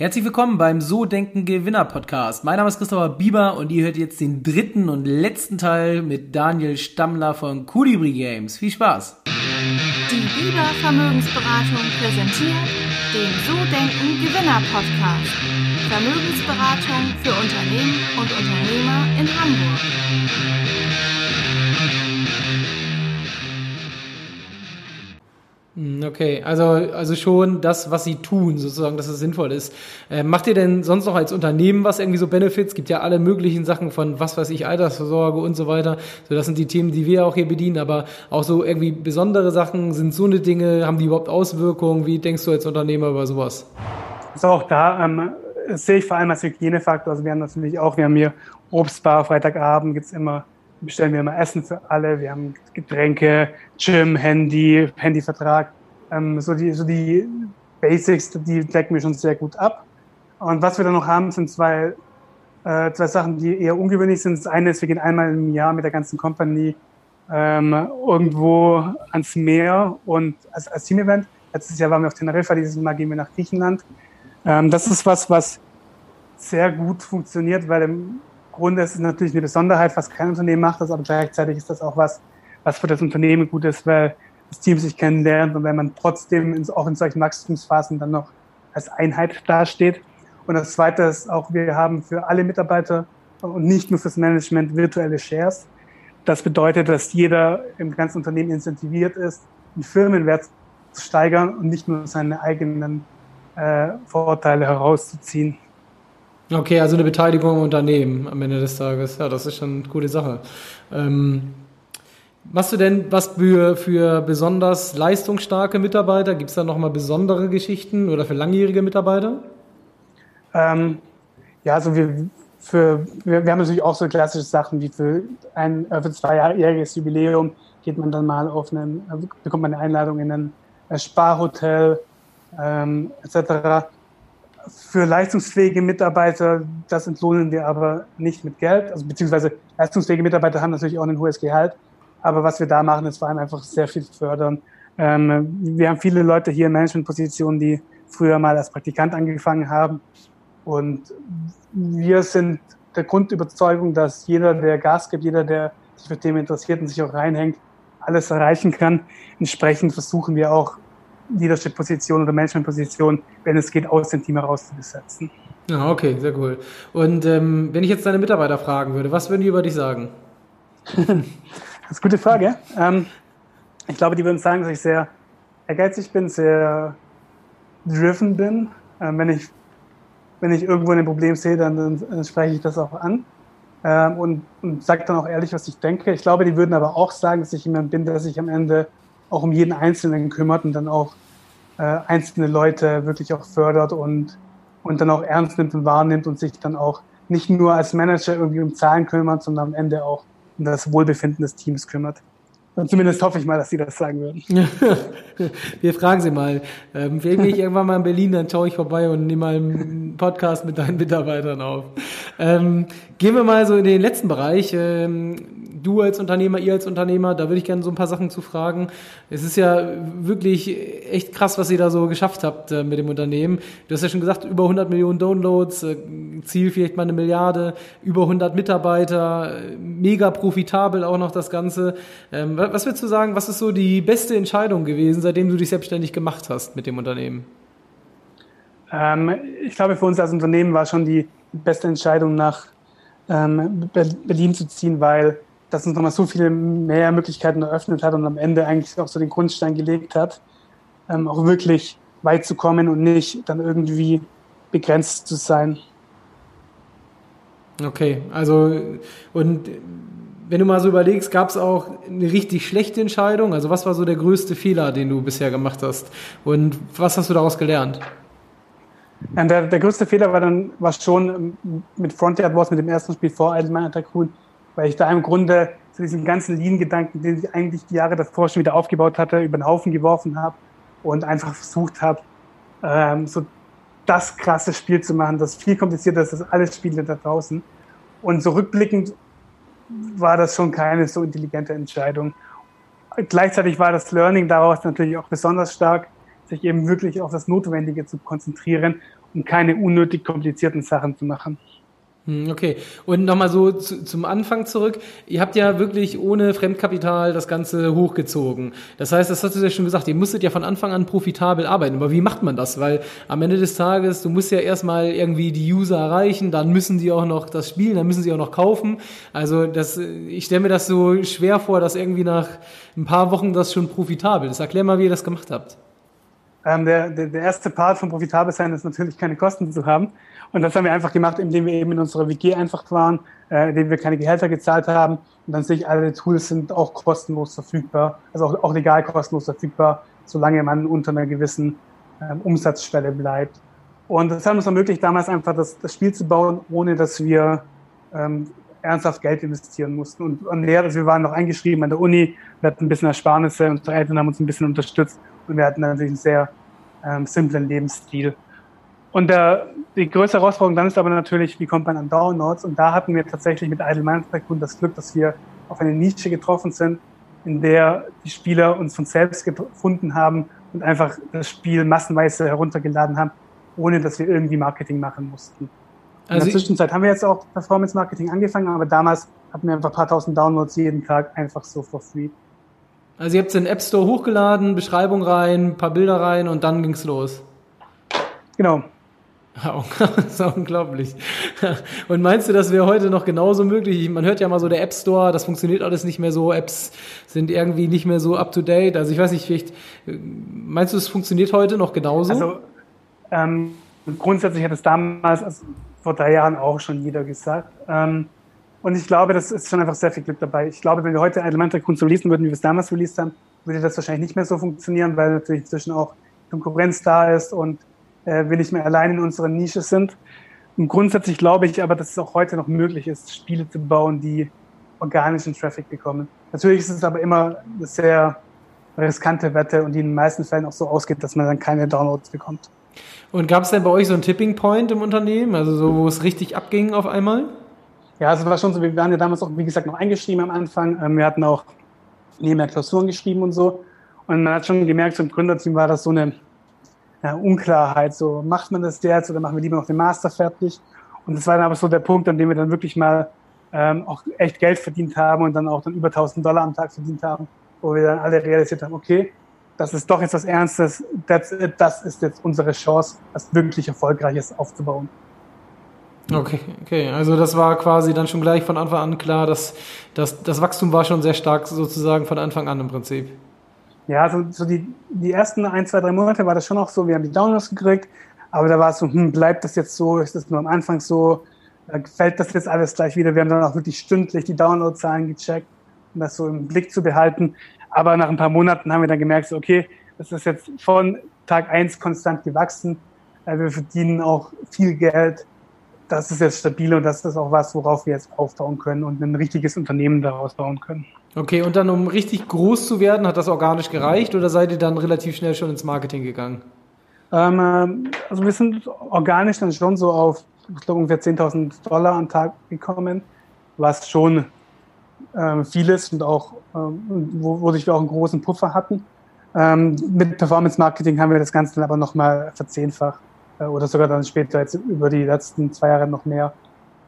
Herzlich willkommen beim So Denken Gewinner Podcast. Mein Name ist Christopher Bieber und ihr hört jetzt den dritten und letzten Teil mit Daniel Stammler von Colibri Games. Viel Spaß! Die Bieber Vermögensberatung präsentiert den So Denken Gewinner Podcast. Vermögensberatung für Unternehmen und Unternehmer in Hamburg. Okay, also, also schon das, was sie tun, sozusagen, dass es sinnvoll ist. Äh, macht ihr denn sonst noch als Unternehmen was irgendwie so Benefits? Gibt ja alle möglichen Sachen von was weiß ich, Altersvorsorge und so weiter. So, das sind die Themen, die wir auch hier bedienen, aber auch so irgendwie besondere Sachen, sind so eine Dinge, haben die überhaupt Auswirkungen? Wie denkst du als Unternehmer über sowas? Also auch da ähm, sehe ich vor allem als Hygienefaktor. Also wir haben natürlich auch, wir haben hier Obstbar, Freitagabend gibt's immer bestellen wir immer Essen für alle, wir haben Getränke, Gym, Handy, Handyvertrag. Ähm, so, die, so die Basics, die decken wir schon sehr gut ab. Und was wir dann noch haben, sind zwei, äh, zwei Sachen, die eher ungewöhnlich sind. Das eine ist, wir gehen einmal im Jahr mit der ganzen Company ähm, irgendwo ans Meer und als, als Team-Event. Letztes Jahr waren wir auf Teneriffa, dieses Mal gehen wir nach Griechenland. Ähm, das ist was, was sehr gut funktioniert, weil im Grunde ist es natürlich eine Besonderheit, was kein Unternehmen macht, aber gleichzeitig ist das auch was, was für das Unternehmen gut ist, weil das Team sich kennenlernt und wenn man trotzdem auch in solchen Wachstumsphasen dann noch als Einheit dasteht. Und das Zweite ist auch, wir haben für alle Mitarbeiter und nicht nur fürs Management virtuelle Shares. Das bedeutet, dass jeder im ganzen Unternehmen incentiviert ist, den Firmenwert zu steigern und nicht nur seine eigenen äh, Vorteile herauszuziehen. Okay, also eine Beteiligung im Unternehmen am Ende des Tages. Ja, das ist schon eine coole Sache. Ähm, machst du denn was für, für besonders leistungsstarke Mitarbeiter? Gibt es da nochmal besondere Geschichten oder für langjährige Mitarbeiter? Ähm, ja, also wir, für, wir, wir, haben natürlich auch so klassische Sachen wie für ein äh, für zweijähriges Jubiläum geht man dann mal auf einen, äh, bekommt man eine Einladung in ein äh, Sparhotel ähm, etc für leistungsfähige Mitarbeiter, das entlohnen wir aber nicht mit Geld. Also beziehungsweise leistungsfähige Mitarbeiter haben natürlich auch ein hohes Gehalt. Aber was wir da machen, ist vor allem einfach sehr viel fördern. Ähm, wir haben viele Leute hier in Managementpositionen, die früher mal als Praktikant angefangen haben. Und wir sind der Grundüberzeugung, dass jeder, der Gas gibt, jeder, der sich für Themen interessiert und sich auch reinhängt, alles erreichen kann. Entsprechend versuchen wir auch Leadership-Position oder Management-Position, wenn es geht, aus dem Team heraus zu besetzen. Ja, okay, sehr cool. Und ähm, wenn ich jetzt deine Mitarbeiter fragen würde, was würden die über dich sagen? das ist eine gute Frage. Ähm, ich glaube, die würden sagen, dass ich sehr ehrgeizig bin, sehr driven bin. Ähm, wenn, ich, wenn ich irgendwo ein Problem sehe, dann, dann, dann spreche ich das auch an ähm, und, und sage dann auch ehrlich, was ich denke. Ich glaube, die würden aber auch sagen, dass ich jemand bin, der sich am Ende auch um jeden Einzelnen kümmert und dann auch äh, einzelne Leute wirklich auch fördert und, und dann auch ernst nimmt und wahrnimmt und sich dann auch nicht nur als Manager irgendwie um Zahlen kümmert, sondern am Ende auch um das Wohlbefinden des Teams kümmert. Zumindest hoffe ich mal, dass Sie das sagen würden. Wir fragen Sie mal. Ähm, bin ich irgendwann mal in Berlin, dann schaue ich vorbei und nehme mal einen Podcast mit deinen Mitarbeitern auf. Ähm, gehen wir mal so in den letzten Bereich. Ähm, du als Unternehmer, ihr als Unternehmer, da würde ich gerne so ein paar Sachen zu fragen. Es ist ja wirklich echt krass, was ihr da so geschafft habt äh, mit dem Unternehmen. Du hast ja schon gesagt, über 100 Millionen Downloads, äh, Ziel vielleicht mal eine Milliarde, über 100 Mitarbeiter, mega profitabel auch noch das Ganze. Ähm, was würdest du sagen, was ist so die beste Entscheidung gewesen, seitdem du dich selbstständig gemacht hast mit dem Unternehmen? Ähm, ich glaube, für uns als Unternehmen war schon die beste Entscheidung, nach ähm, Berlin zu ziehen, weil das uns nochmal so viele mehr Möglichkeiten eröffnet hat und am Ende eigentlich auch so den Grundstein gelegt hat, auch wirklich weit zu kommen und nicht dann irgendwie begrenzt zu sein. Okay, also und wenn du mal so überlegst, gab es auch eine richtig schlechte Entscheidung? Also was war so der größte Fehler, den du bisher gemacht hast? Und was hast du daraus gelernt? Ja, der, der größte Fehler war dann war schon mit Frontier Wars, mit dem ersten Spiel vor Idleman Tycoon, weil ich da im Grunde zu diesen ganzen Lean-Gedanken, den ich eigentlich die Jahre davor schon wieder aufgebaut hatte, über den Haufen geworfen habe und einfach versucht habe, ähm, so das krasse Spiel zu machen, das viel komplizierter ist als alle Spiele da draußen. Und so rückblickend war das schon keine so intelligente Entscheidung. Gleichzeitig war das Learning daraus natürlich auch besonders stark, sich eben wirklich auf das Notwendige zu konzentrieren um keine unnötig komplizierten Sachen zu machen. Hm, okay. Und nochmal so zu, zum Anfang zurück. Ihr habt ja wirklich ohne Fremdkapital das Ganze hochgezogen. Das heißt, das hast du ja schon gesagt, ihr musstet ja von Anfang an profitabel arbeiten. Aber wie macht man das? Weil am Ende des Tages, du musst ja erstmal irgendwie die User erreichen, dann müssen die auch noch das spielen, dann müssen sie auch noch kaufen. Also das, ich stelle mir das so schwer vor, dass irgendwie nach ein paar Wochen das schon profitabel ist. Erklär mal, wie ihr das gemacht habt. Ähm, der, der, der erste Part von profitabel sein ist natürlich keine Kosten zu haben. Und das haben wir einfach gemacht, indem wir eben in unserer WG einfach waren, äh, indem wir keine Gehälter gezahlt haben. Und dann sehe ich, alle Tools sind auch kostenlos verfügbar, also auch, auch legal kostenlos verfügbar, solange man unter einer gewissen ähm, Umsatzschwelle bleibt. Und das hat uns ermöglicht, damals einfach das, das Spiel zu bauen, ohne dass wir ähm, ernsthaft Geld investieren mussten. Und, und also wir waren noch eingeschrieben an der Uni, wir hatten ein bisschen Ersparnisse, unsere Eltern haben uns ein bisschen unterstützt und wir hatten natürlich einen sehr ähm, simplen Lebensstil. Und der, die größte Herausforderung dann ist aber natürlich, wie kommt man an Downloads? Und da hatten wir tatsächlich mit Idle Minds Tycoon das Glück, dass wir auf eine Nische getroffen sind, in der die Spieler uns von selbst gefunden haben und einfach das Spiel massenweise heruntergeladen haben, ohne dass wir irgendwie Marketing machen mussten. Also in der Zwischenzeit haben wir jetzt auch Performance Marketing angefangen, aber damals hatten wir einfach ein paar tausend Downloads jeden Tag einfach so for free. Also ihr habt es in den App Store hochgeladen, Beschreibung rein, ein paar Bilder rein und dann ging's los. Genau. das ist unglaublich. Und meinst du, das wäre heute noch genauso möglich? Man hört ja mal so, der App Store, das funktioniert alles nicht mehr so, Apps sind irgendwie nicht mehr so up to date. Also ich weiß nicht, vielleicht, meinst du, es funktioniert heute noch genauso? Also ähm, grundsätzlich hat es damals, also vor drei Jahren auch schon jeder gesagt. Ähm, und ich glaube, das ist schon einfach sehr viel Glück dabei. Ich glaube, wenn wir heute Elementar Kunst releasen würden, wie wir es damals released haben, würde das wahrscheinlich nicht mehr so funktionieren, weil natürlich inzwischen auch Konkurrenz da ist und äh, wir nicht mehr allein in unserer Nische sind. Und grundsätzlich glaube ich aber, dass es auch heute noch möglich ist, Spiele zu bauen, die organischen Traffic bekommen. Natürlich ist es aber immer eine sehr riskante Wette und die in den meisten Fällen auch so ausgeht, dass man dann keine Downloads bekommt. Und gab es denn bei euch so einen Tipping Point im Unternehmen, also so, wo es richtig abging auf einmal? Ja, also war schon so, wir waren ja damals auch, wie gesagt, noch eingeschrieben am Anfang. Ähm, wir hatten auch nebenher Klausuren geschrieben und so. Und man hat schon gemerkt, so im Gründerteam war das so eine ja, Unklarheit. So, macht man das jetzt oder machen wir lieber noch den Master fertig? Und das war dann aber so der Punkt, an dem wir dann wirklich mal ähm, auch echt Geld verdient haben und dann auch dann über 1000 Dollar am Tag verdient haben, wo wir dann alle realisiert haben, okay, das ist doch jetzt was Ernstes, das, das ist jetzt unsere Chance, was wirklich Erfolgreiches aufzubauen. Okay, okay. Also das war quasi dann schon gleich von Anfang an klar, dass, dass das Wachstum war schon sehr stark sozusagen von Anfang an im Prinzip. Ja, so, so die, die ersten ein, zwei, drei Monate war das schon auch so, wir haben die Downloads gekriegt, aber da war es so, hm, bleibt das jetzt so, ist das nur am Anfang so, äh, gefällt das jetzt alles gleich wieder. Wir haben dann auch wirklich stündlich die Downloadzahlen gecheckt, um das so im Blick zu behalten. Aber nach ein paar Monaten haben wir dann gemerkt, so, okay, das ist jetzt von Tag eins konstant gewachsen. Äh, wir verdienen auch viel Geld. Das ist jetzt stabil und das ist auch was, worauf wir jetzt aufbauen können und ein richtiges Unternehmen daraus bauen können. Okay, und dann, um richtig groß zu werden, hat das organisch gereicht oder seid ihr dann relativ schnell schon ins Marketing gegangen? Ähm, äh, also wir sind organisch dann schon so auf, ich glaube, ungefähr 10.000 Dollar am Tag gekommen, was schon ähm, viel ist und auch, ähm, wo, wo wir auch einen großen Puffer hatten. Ähm, mit Performance Marketing haben wir das Ganze dann aber nochmal verzehnfacht oder sogar dann später jetzt über die letzten zwei Jahre noch mehr.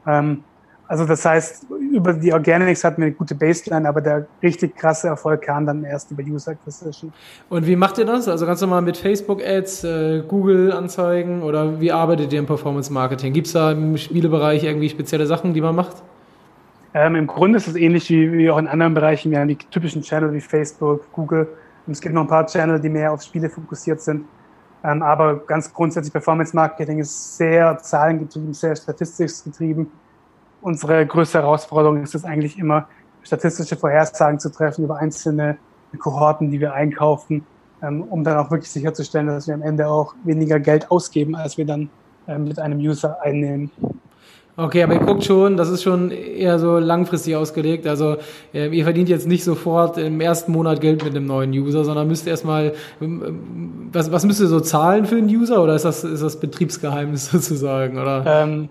Ähm, also das heißt, über die Organics hatten wir eine gute Baseline, aber der richtig krasse Erfolg kam dann erst über User Acquisition. Und wie macht ihr das? Also ganz normal mit Facebook-Ads, äh, Google-Anzeigen oder wie arbeitet ihr im Performance-Marketing? Gibt es da im Spielebereich irgendwie spezielle Sachen, die man macht? Ähm, Im Grunde ist es ähnlich wie, wie auch in anderen Bereichen. Wir haben die typischen Channel wie Facebook, Google. Und es gibt noch ein paar Channel, die mehr auf Spiele fokussiert sind. Ähm, aber ganz grundsätzlich Performance-Marketing ist sehr zahlengetrieben, sehr statistiksgetrieben unsere größte Herausforderung ist es eigentlich immer, statistische Vorhersagen zu treffen über einzelne Kohorten, die wir einkaufen, ähm, um dann auch wirklich sicherzustellen, dass wir am Ende auch weniger Geld ausgeben, als wir dann ähm, mit einem User einnehmen. Okay, aber ihr guckt schon, das ist schon eher so langfristig ausgelegt. Also äh, ihr verdient jetzt nicht sofort im ersten Monat Geld mit einem neuen User, sondern müsst erstmal, ähm, was, was müsst ihr so zahlen für einen User oder ist das, ist das Betriebsgeheimnis sozusagen? Oder? Ähm,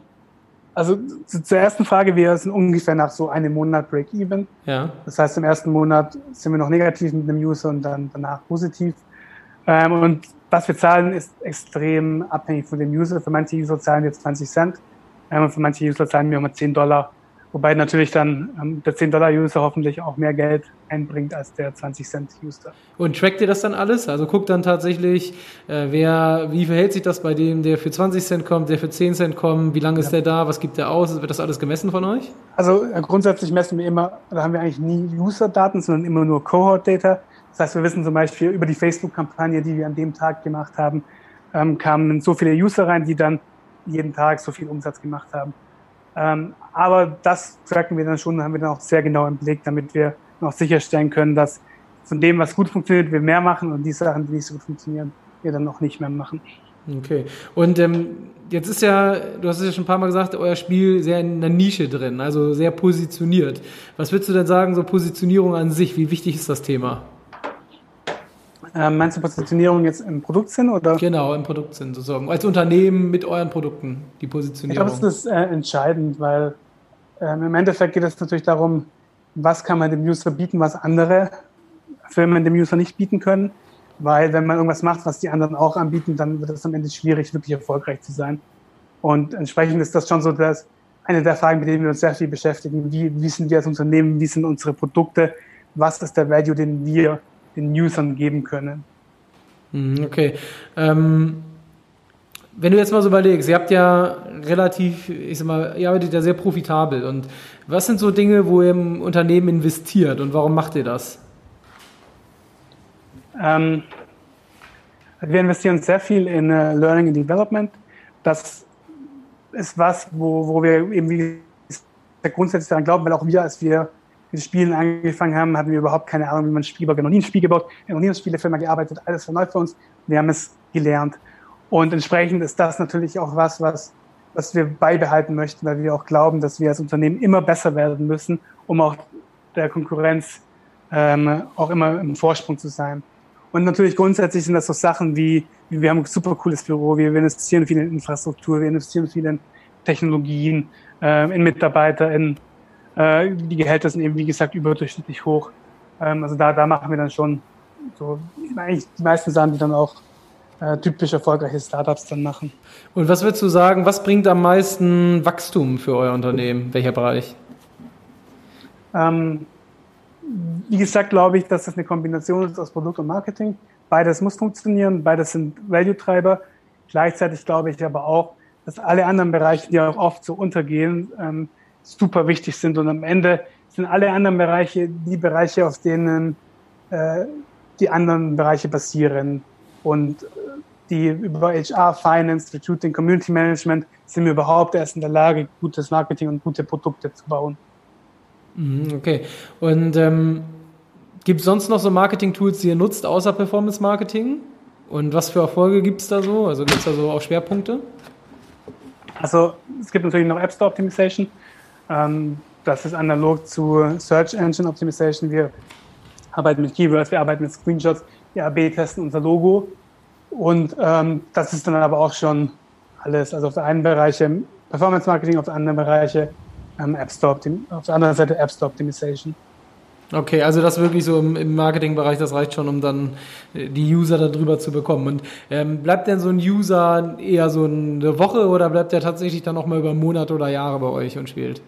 also zur ersten Frage, wir sind ungefähr nach so einem Monat Break-Even. Ja. Das heißt, im ersten Monat sind wir noch negativ mit dem User und dann danach positiv. Ähm, und was wir zahlen, ist extrem abhängig von dem User. Für manche User zahlen wir 20 Cent, ähm, für manche User zahlen wir immer 10 Dollar. Wobei natürlich dann ähm, der 10-Dollar-User hoffentlich auch mehr Geld einbringt als der 20-Cent-User. Und trackt ihr das dann alles? Also guckt dann tatsächlich, äh, wer, wie verhält sich das bei dem, der für 20 Cent kommt, der für 10 Cent kommt, wie lange ist der da, was gibt der aus? Wird das alles gemessen von euch? Also äh, grundsätzlich messen wir immer, da haben wir eigentlich nie User-Daten, sondern immer nur Cohort-Data. Das heißt, wir wissen zum Beispiel über die Facebook-Kampagne, die wir an dem Tag gemacht haben, ähm, kamen so viele User rein, die dann jeden Tag so viel Umsatz gemacht haben. Ähm, aber das tracken wir dann schon, haben wir dann auch sehr genau im Blick, damit wir noch sicherstellen können, dass von dem, was gut funktioniert, wir mehr machen und die Sachen, die nicht so gut funktionieren, wir dann noch nicht mehr machen. Okay. Und ähm, jetzt ist ja, du hast es ja schon ein paar Mal gesagt, euer Spiel sehr in einer Nische drin, also sehr positioniert. Was würdest du denn sagen, so Positionierung an sich, wie wichtig ist das Thema? Ähm, meinst du Positionierung jetzt im Produktsinn oder? Genau, im Produktsinn sozusagen. Als Unternehmen mit euren Produkten, die Positionierung. Ich glaube, das ist äh, entscheidend, weil ähm, im Endeffekt geht es natürlich darum, was kann man dem User bieten, was andere Firmen dem User nicht bieten können. Weil wenn man irgendwas macht, was die anderen auch anbieten, dann wird es am Ende schwierig, wirklich erfolgreich zu sein. Und entsprechend ist das schon so, dass eine der Fragen, mit denen wir uns sehr viel beschäftigen. Wie, wie sind wir als Unternehmen? Wie sind unsere Produkte? Was ist der Value, den wir den Usern geben können. Mhm, okay. Ähm, wenn du jetzt mal so überlegst, ihr habt ja relativ, ich sag mal, ihr arbeitet ja sehr profitabel. Und was sind so Dinge, wo ihr im Unternehmen investiert und warum macht ihr das? Ähm, wir investieren sehr viel in uh, Learning and Development. Das ist was, wo, wo wir eben wie grundsätzlich daran glauben, weil auch wir, als wir mit Spielen angefangen haben, hatten wir überhaupt keine Ahnung, wie man ein Spiel baut. Wir haben noch nie ein Spiel gebaut, wir haben noch nie eine Spielefirma gearbeitet, alles war neu für uns. Wir haben es gelernt. Und entsprechend ist das natürlich auch was, was, was wir beibehalten möchten, weil wir auch glauben, dass wir als Unternehmen immer besser werden müssen, um auch der Konkurrenz ähm, auch immer im Vorsprung zu sein. Und natürlich grundsätzlich sind das so Sachen wie, wie wir haben ein super cooles Büro, wir investieren viel in Infrastruktur, wir investieren viel in Technologien, äh, in Mitarbeiter, in äh, die Gehälter sind eben, wie gesagt, überdurchschnittlich hoch. Ähm, also da, da machen wir dann schon so eigentlich die meisten Sachen, die dann auch äh, typisch erfolgreiche Startups dann machen. Und was würdest du sagen, was bringt am meisten Wachstum für euer Unternehmen? Welcher Bereich? Ähm, wie gesagt, glaube ich, dass das eine Kombination ist aus Produkt und Marketing. Beides muss funktionieren, beides sind Value-Treiber. Gleichzeitig glaube ich aber auch, dass alle anderen Bereiche, die auch oft so untergehen, ähm, super wichtig sind. Und am Ende sind alle anderen Bereiche die Bereiche, auf denen äh, die anderen Bereiche basieren. Und äh, die über HR, Finance, Recruiting, Community Management sind wir überhaupt erst in der Lage, gutes Marketing und gute Produkte zu bauen. Mhm, okay. Und ähm, gibt es sonst noch so Marketing-Tools, die ihr nutzt, außer Performance Marketing? Und was für Erfolge gibt es da so? Also gibt es da so auch Schwerpunkte? Also es gibt natürlich noch App Store Optimization. Ähm, das ist analog zu Search Engine Optimization. Wir arbeiten mit Keywords, wir arbeiten mit Screenshots, wir AB-testen unser Logo. Und ähm, das ist dann aber auch schon alles. Also auf der einen Bereich Performance Marketing, auf der anderen Bereiche ähm, App Store, auf der anderen Seite App Store Optimization. Okay, also das wirklich so im, im Marketingbereich, das reicht schon, um dann äh, die User darüber zu bekommen. Und ähm, bleibt denn so ein User eher so eine Woche oder bleibt der tatsächlich dann auch mal über Monate oder Jahre bei euch und spielt?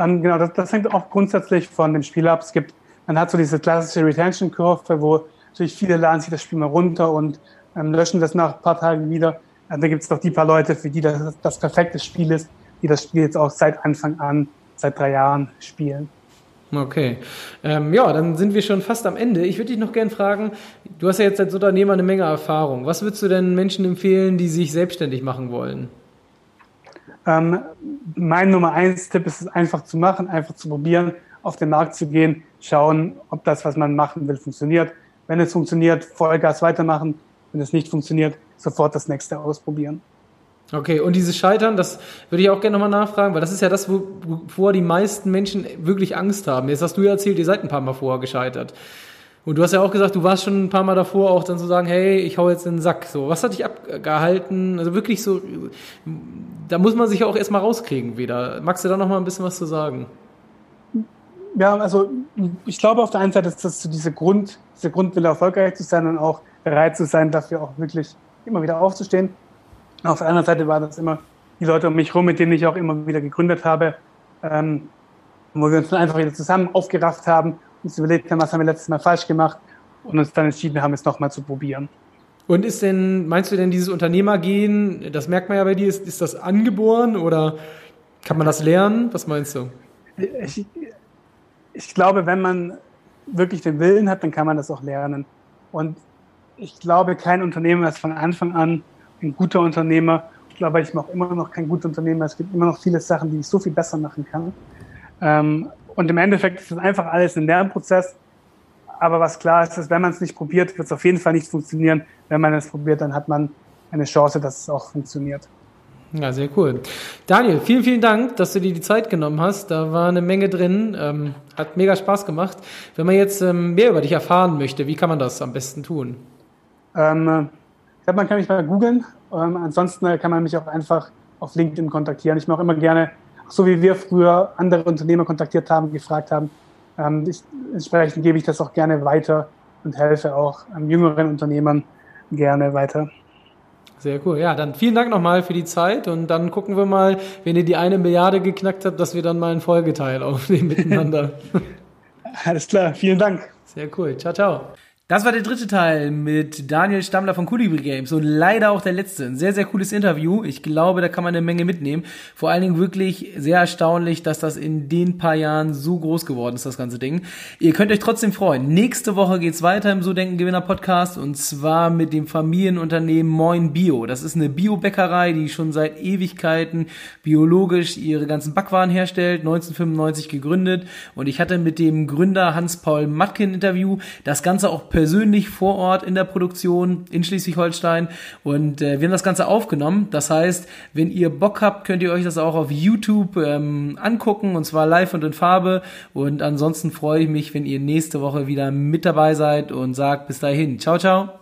Ähm, genau, das, das, hängt auch grundsätzlich von dem Spiel ab. Es gibt, man hat so diese klassische Retention-Kurve, wo natürlich viele laden sich das Spiel mal runter und ähm, löschen das nach ein paar Tagen wieder. Ähm, da gibt es doch die paar Leute, für die das das perfekte Spiel ist, die das Spiel jetzt auch seit Anfang an, seit drei Jahren spielen. Okay. Ähm, ja, dann sind wir schon fast am Ende. Ich würde dich noch gerne fragen, du hast ja jetzt als Unternehmer eine Menge Erfahrung. Was würdest du denn Menschen empfehlen, die sich selbstständig machen wollen? Ähm, mein Nummer eins Tipp ist es einfach zu machen, einfach zu probieren, auf den Markt zu gehen, schauen, ob das, was man machen will, funktioniert. Wenn es funktioniert, Vollgas weitermachen. Wenn es nicht funktioniert, sofort das nächste ausprobieren. Okay, und dieses Scheitern, das würde ich auch gerne nochmal nachfragen, weil das ist ja das, wovor die meisten Menschen wirklich Angst haben. Jetzt hast du ja erzählt, ihr seid ein paar Mal vorher gescheitert. Und du hast ja auch gesagt, du warst schon ein paar Mal davor, auch dann zu sagen, hey, ich hau jetzt in den Sack. So, was hat dich abgehalten? Also wirklich so, da muss man sich auch erstmal rauskriegen wieder. Magst du da noch mal ein bisschen was zu sagen? Ja, also ich glaube auf der einen Seite ist das so diese Grund, diese Grundwille erfolgreich zu sein und auch bereit zu sein, dafür auch wirklich immer wieder aufzustehen. Auf der anderen Seite war das immer die Leute um mich herum, mit denen ich auch immer wieder gegründet habe, ähm, wo wir uns dann einfach wieder zusammen aufgerafft haben, uns überlegt haben, was haben wir letztes Mal falsch gemacht und uns dann entschieden haben, es nochmal zu probieren. Und ist denn, meinst du denn dieses Unternehmergehen, das merkt man ja bei dir, ist, ist das angeboren oder kann man das lernen? Was meinst du? Ich, ich glaube, wenn man wirklich den Willen hat, dann kann man das auch lernen. Und ich glaube, kein Unternehmer ist von Anfang an ein guter Unternehmer. Ich glaube, ich mache immer noch kein guter Unternehmer. Es gibt immer noch viele Sachen, die ich so viel besser machen kann. Ähm, und im Endeffekt ist das einfach alles ein Lernprozess. Aber was klar ist, ist, wenn man es nicht probiert, wird es auf jeden Fall nicht funktionieren. Wenn man es probiert, dann hat man eine Chance, dass es auch funktioniert. Ja, sehr cool. Daniel, vielen, vielen Dank, dass du dir die Zeit genommen hast. Da war eine Menge drin. Ähm, hat mega Spaß gemacht. Wenn man jetzt ähm, mehr über dich erfahren möchte, wie kann man das am besten tun? Ähm, ich glaube, man kann mich mal googeln. Ähm, ansonsten kann man mich auch einfach auf LinkedIn kontaktieren. Ich mache immer gerne, so wie wir früher andere Unternehmer kontaktiert haben, gefragt haben. Ähm, ich, entsprechend gebe ich das auch gerne weiter und helfe auch jüngeren Unternehmern gerne weiter. Sehr cool. Ja, dann vielen Dank nochmal für die Zeit und dann gucken wir mal, wenn ihr die eine Milliarde geknackt habt, dass wir dann mal einen Folgeteil aufnehmen miteinander. Alles klar, vielen Dank. Sehr cool. Ciao, ciao. Das war der dritte Teil mit Daniel Stammler von Colibri Games und leider auch der letzte. Ein sehr, sehr cooles Interview. Ich glaube, da kann man eine Menge mitnehmen. Vor allen Dingen wirklich sehr erstaunlich, dass das in den paar Jahren so groß geworden ist, das ganze Ding. Ihr könnt euch trotzdem freuen. Nächste Woche geht's weiter im So Denken Gewinner Podcast und zwar mit dem Familienunternehmen Moin Bio. Das ist eine Biobäckerei, die schon seit Ewigkeiten biologisch ihre ganzen Backwaren herstellt, 1995 gegründet und ich hatte mit dem Gründer Hans-Paul Matkin Interview. Das Ganze auch persönlich vor Ort in der Produktion in Schleswig-Holstein und äh, wir haben das Ganze aufgenommen. Das heißt, wenn ihr Bock habt, könnt ihr euch das auch auf YouTube ähm, angucken und zwar live und in Farbe. Und ansonsten freue ich mich, wenn ihr nächste Woche wieder mit dabei seid und sagt bis dahin. Ciao, ciao.